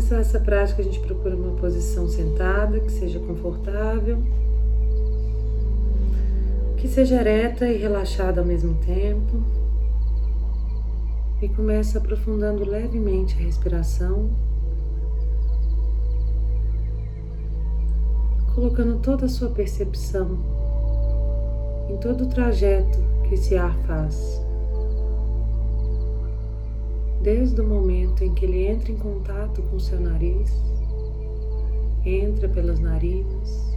começar essa prática, a gente procura uma posição sentada que seja confortável, que seja ereta e relaxada ao mesmo tempo. E começa aprofundando levemente a respiração, colocando toda a sua percepção em todo o trajeto que esse ar faz desde o momento em que ele entra em contato com seu nariz, entra pelas narinas,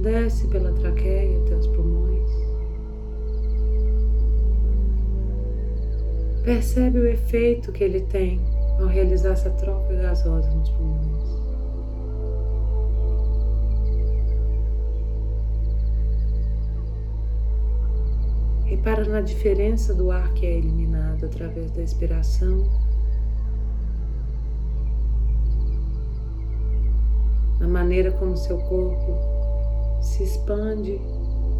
desce pela traqueia até os pulmões. Percebe o efeito que ele tem ao realizar essa troca gasosa nos pulmões. Repara na diferença do ar que é eliminado através da expiração, na maneira como seu corpo se expande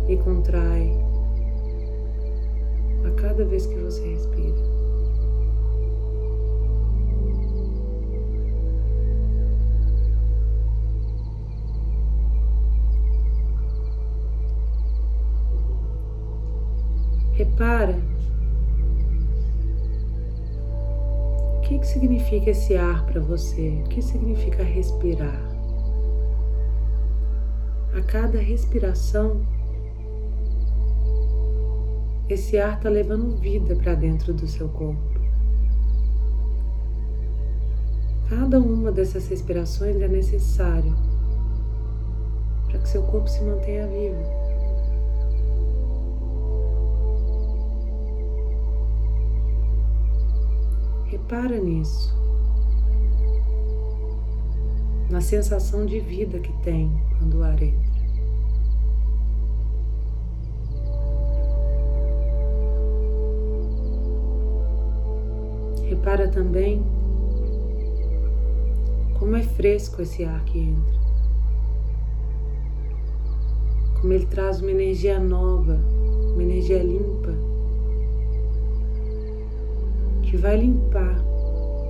e contrai a cada vez que você respira. Repara o que, que significa esse ar para você, o que significa respirar. A cada respiração, esse ar está levando vida para dentro do seu corpo. Cada uma dessas respirações é necessário para que seu corpo se mantenha vivo. Repara nisso, na sensação de vida que tem quando o ar entra. Repara também como é fresco esse ar que entra. Como ele traz uma energia nova, uma energia limpa que vai limpar,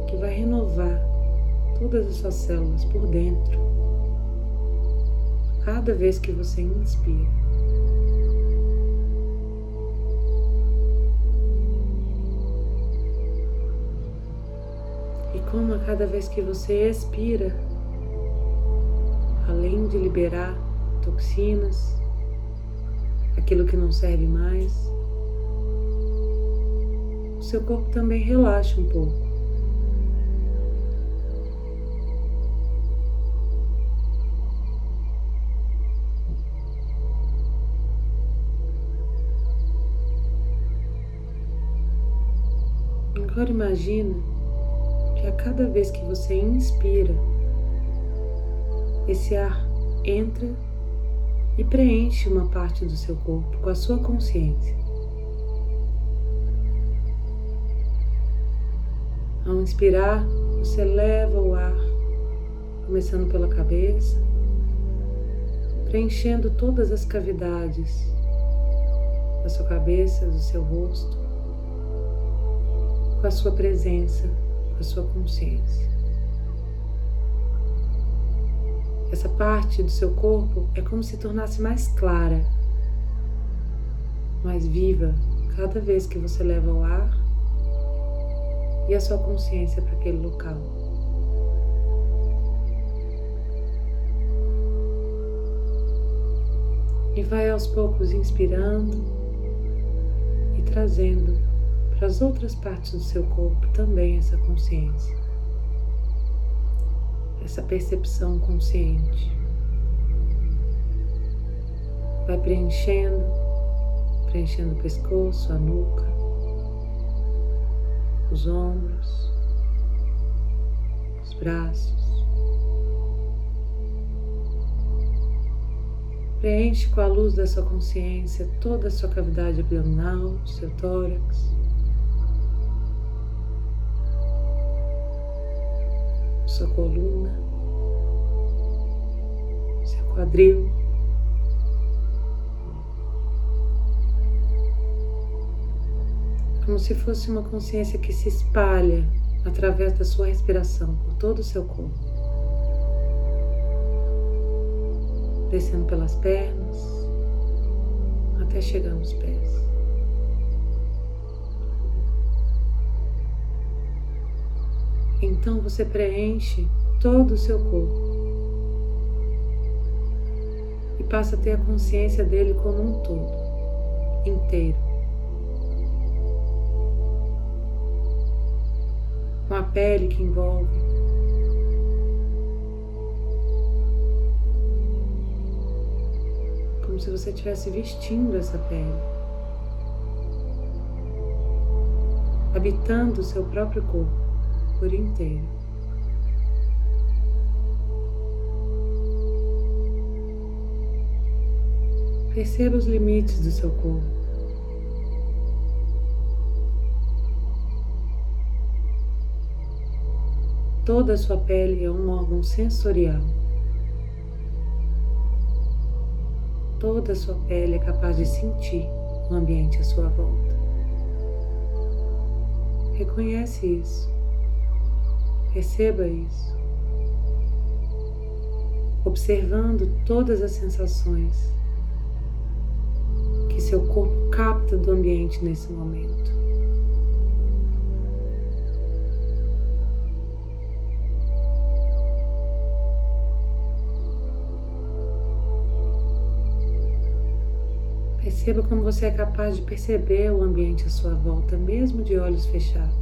que vai renovar todas as suas células por dentro. Cada vez que você inspira. E como a cada vez que você expira, além de liberar toxinas, aquilo que não serve mais, seu corpo também relaxa um pouco. Agora imagina que a cada vez que você inspira, esse ar entra e preenche uma parte do seu corpo com a sua consciência. Inspirar, você leva o ar, começando pela cabeça, preenchendo todas as cavidades da sua cabeça, do seu rosto, com a sua presença, com a sua consciência. Essa parte do seu corpo é como se tornasse mais clara, mais viva, cada vez que você leva o ar e a sua consciência para aquele local. E vai aos poucos inspirando e trazendo para as outras partes do seu corpo também essa consciência, essa percepção consciente. Vai preenchendo, preenchendo o pescoço, a nuca, os ombros, os braços. Preenche com a luz da sua consciência toda a sua cavidade abdominal, seu tórax. Sua coluna, seu quadril. Como se fosse uma consciência que se espalha através da sua respiração por todo o seu corpo, descendo pelas pernas até chegar nos pés. Então você preenche todo o seu corpo e passa a ter a consciência dele como um todo, inteiro. Com a pele que envolve. Como se você estivesse vestindo essa pele. Habitando o seu próprio corpo por inteiro. Perceba os limites do seu corpo. Toda a sua pele é um órgão sensorial. Toda a sua pele é capaz de sentir o ambiente à sua volta. Reconhece isso. Perceba isso. Observando todas as sensações que seu corpo capta do ambiente nesse momento. Perceba como você é capaz de perceber o ambiente à sua volta, mesmo de olhos fechados.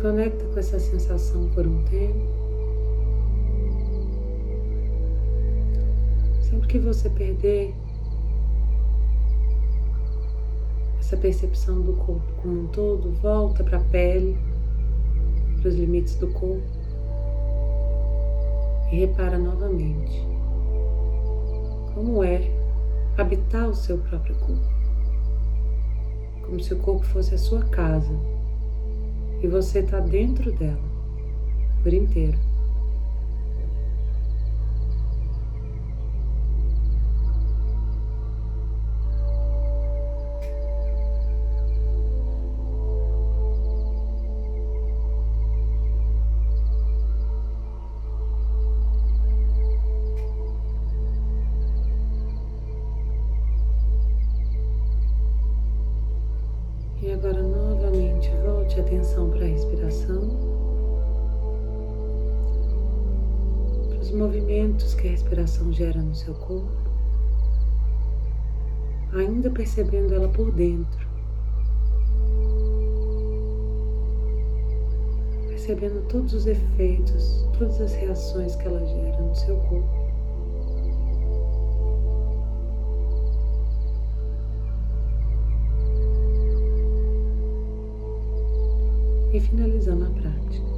conecta com essa sensação por um tempo. Sempre que você perder essa percepção do corpo como um todo, volta para a pele, para os limites do corpo e repara novamente como é habitar o seu próprio corpo, como se o corpo fosse a sua casa e você está dentro dela por inteiro. E agora novamente volte a atenção para a respiração, para os movimentos que a respiração gera no seu corpo, ainda percebendo ela por dentro, percebendo todos os efeitos, todas as reações que ela gera no seu corpo. E finalizando a prática.